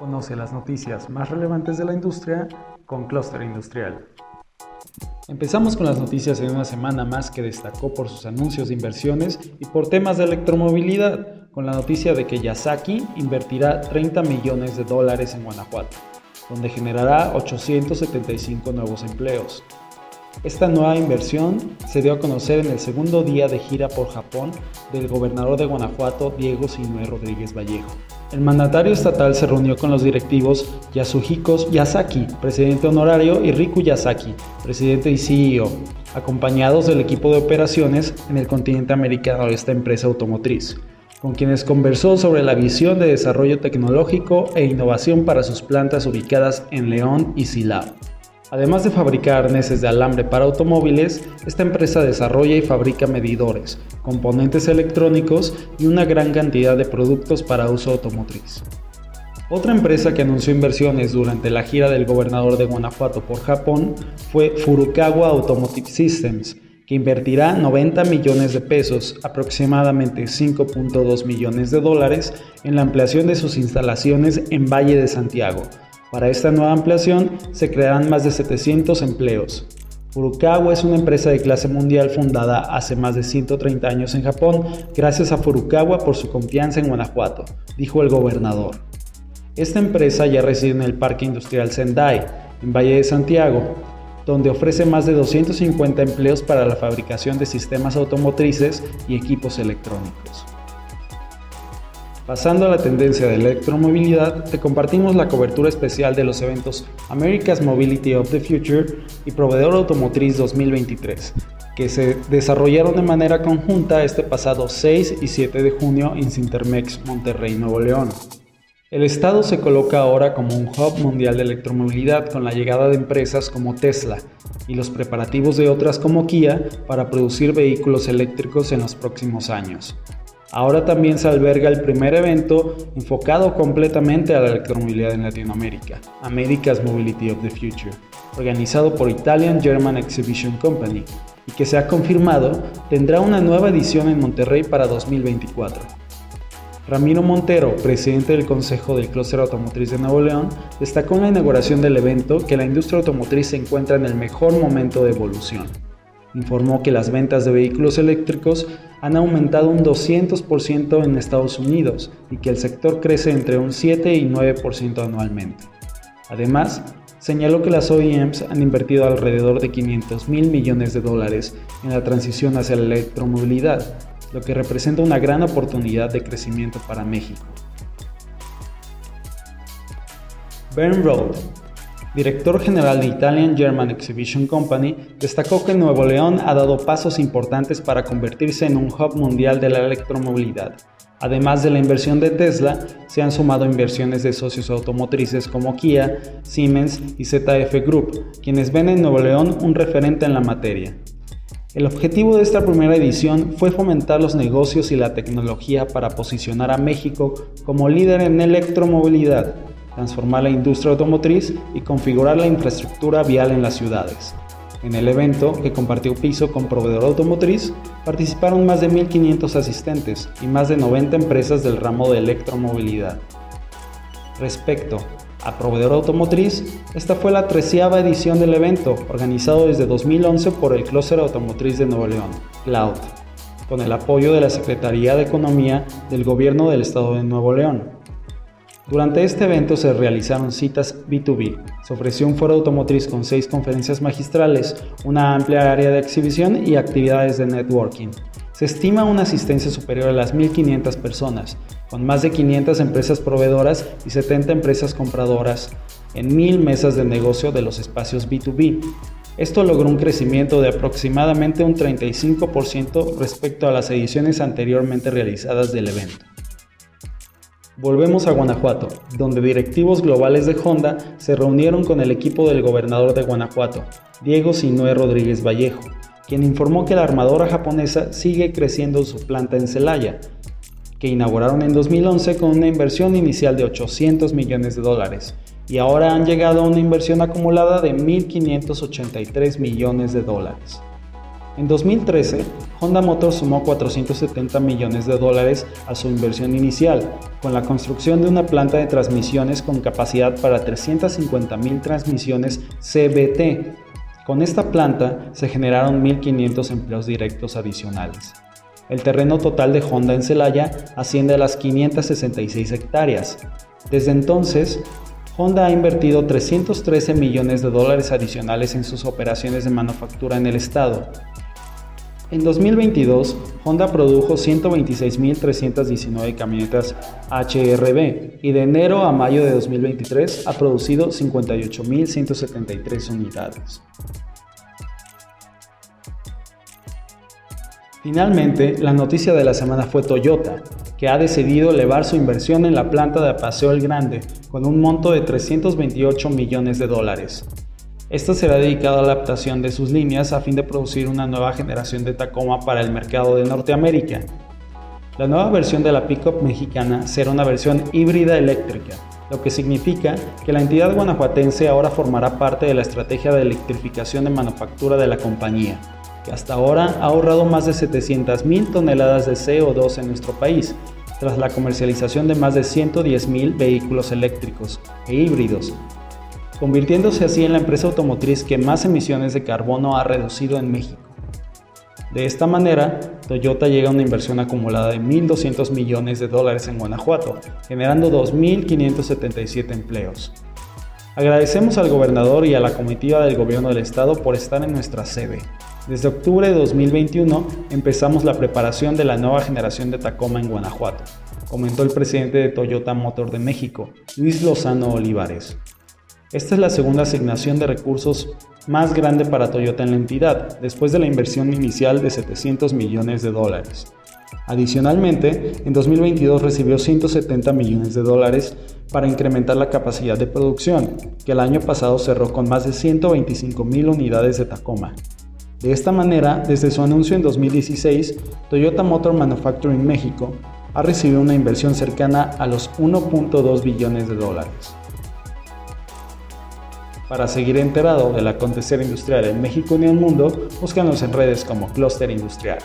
Conoce las noticias más relevantes de la industria con Cluster Industrial. Empezamos con las noticias en una semana más que destacó por sus anuncios de inversiones y por temas de electromovilidad, con la noticia de que Yasaki invertirá 30 millones de dólares en Guanajuato, donde generará 875 nuevos empleos. Esta nueva inversión se dio a conocer en el segundo día de gira por Japón del gobernador de Guanajuato, Diego Sinue Rodríguez Vallejo. El mandatario estatal se reunió con los directivos Yasuhiko Yasaki, presidente honorario, y Riku Yasaki, presidente y CEO, acompañados del equipo de operaciones en el continente americano de esta empresa automotriz, con quienes conversó sobre la visión de desarrollo tecnológico e innovación para sus plantas ubicadas en León y Silao. Además de fabricar arneses de alambre para automóviles, esta empresa desarrolla y fabrica medidores, componentes electrónicos y una gran cantidad de productos para uso automotriz. Otra empresa que anunció inversiones durante la gira del gobernador de Guanajuato por Japón fue Furukawa Automotive Systems, que invertirá 90 millones de pesos, aproximadamente 5.2 millones de dólares, en la ampliación de sus instalaciones en Valle de Santiago, para esta nueva ampliación se crearán más de 700 empleos. Furukawa es una empresa de clase mundial fundada hace más de 130 años en Japón gracias a Furukawa por su confianza en Guanajuato, dijo el gobernador. Esta empresa ya reside en el Parque Industrial Sendai, en Valle de Santiago, donde ofrece más de 250 empleos para la fabricación de sistemas automotrices y equipos electrónicos. Pasando a la tendencia de electromovilidad, te compartimos la cobertura especial de los eventos America's Mobility of the Future y Proveedor Automotriz 2023, que se desarrollaron de manera conjunta este pasado 6 y 7 de junio en Cintermex, Monterrey, Nuevo León. El estado se coloca ahora como un hub mundial de electromovilidad con la llegada de empresas como Tesla y los preparativos de otras como Kia para producir vehículos eléctricos en los próximos años. Ahora también se alberga el primer evento enfocado completamente a la electromovilidad en Latinoamérica, America's Mobility of the Future, organizado por Italian German Exhibition Company, y que se ha confirmado tendrá una nueva edición en Monterrey para 2024. Ramiro Montero, presidente del Consejo del Clúster Automotriz de Nuevo León, destacó en la inauguración del evento que la industria automotriz se encuentra en el mejor momento de evolución informó que las ventas de vehículos eléctricos han aumentado un 200% en Estados Unidos y que el sector crece entre un 7 y 9% anualmente. Además, señaló que las OEMs han invertido alrededor de 500 mil millones de dólares en la transición hacia la electromovilidad, lo que representa una gran oportunidad de crecimiento para México. Bern Road, director general de Italian German Exhibition Company, destacó que Nuevo León ha dado pasos importantes para convertirse en un hub mundial de la electromovilidad. Además de la inversión de Tesla, se han sumado inversiones de socios automotrices como Kia, Siemens y ZF Group, quienes ven en Nuevo León un referente en la materia. El objetivo de esta primera edición fue fomentar los negocios y la tecnología para posicionar a México como líder en electromovilidad, transformar la industria automotriz y configurar la infraestructura vial en las ciudades. En el evento, que compartió piso con proveedor automotriz, participaron más de 1.500 asistentes y más de 90 empresas del ramo de electromovilidad. Respecto a proveedor automotriz, esta fue la treceava edición del evento, organizado desde 2011 por el Clúster Automotriz de Nuevo León, Cloud, con el apoyo de la Secretaría de Economía del Gobierno del Estado de Nuevo León. Durante este evento se realizaron citas B2B. Se ofreció un foro automotriz con seis conferencias magistrales, una amplia área de exhibición y actividades de networking. Se estima una asistencia superior a las 1.500 personas, con más de 500 empresas proveedoras y 70 empresas compradoras en 1.000 mesas de negocio de los espacios B2B. Esto logró un crecimiento de aproximadamente un 35% respecto a las ediciones anteriormente realizadas del evento. Volvemos a Guanajuato, donde directivos globales de Honda se reunieron con el equipo del gobernador de Guanajuato, Diego Sinue Rodríguez Vallejo, quien informó que la armadora japonesa sigue creciendo su planta en Celaya, que inauguraron en 2011 con una inversión inicial de 800 millones de dólares y ahora han llegado a una inversión acumulada de 1.583 millones de dólares. En 2013, Honda Motors sumó 470 millones de dólares a su inversión inicial, con la construcción de una planta de transmisiones con capacidad para 350.000 transmisiones CBT. Con esta planta se generaron 1.500 empleos directos adicionales. El terreno total de Honda en Celaya asciende a las 566 hectáreas. Desde entonces, Honda ha invertido 313 millones de dólares adicionales en sus operaciones de manufactura en el estado. En 2022, Honda produjo 126.319 camionetas HRB y de enero a mayo de 2023 ha producido 58.173 unidades. Finalmente, la noticia de la semana fue Toyota, que ha decidido elevar su inversión en la planta de Paseo el Grande con un monto de 328 millones de dólares. Esta será dedicada a la adaptación de sus líneas a fin de producir una nueva generación de Tacoma para el mercado de Norteamérica. La nueva versión de la pickup mexicana será una versión híbrida eléctrica, lo que significa que la entidad guanajuatense ahora formará parte de la estrategia de electrificación de manufactura de la compañía que hasta ahora ha ahorrado más de 700.000 toneladas de CO2 en nuestro país, tras la comercialización de más de 110.000 vehículos eléctricos e híbridos, convirtiéndose así en la empresa automotriz que más emisiones de carbono ha reducido en México. De esta manera, Toyota llega a una inversión acumulada de 1.200 millones de dólares en Guanajuato, generando 2.577 empleos. Agradecemos al gobernador y a la comitiva del gobierno del estado por estar en nuestra sede. Desde octubre de 2021 empezamos la preparación de la nueva generación de Tacoma en Guanajuato, comentó el presidente de Toyota Motor de México, Luis Lozano Olivares. Esta es la segunda asignación de recursos más grande para Toyota en la entidad, después de la inversión inicial de 700 millones de dólares. Adicionalmente, en 2022 recibió 170 millones de dólares para incrementar la capacidad de producción, que el año pasado cerró con más de 125 mil unidades de Tacoma, de esta manera, desde su anuncio en 2016, Toyota Motor Manufacturing México ha recibido una inversión cercana a los 1.2 billones de dólares. Para seguir enterado del acontecer industrial en México y en el mundo, búscanos en redes como Cluster Industrial.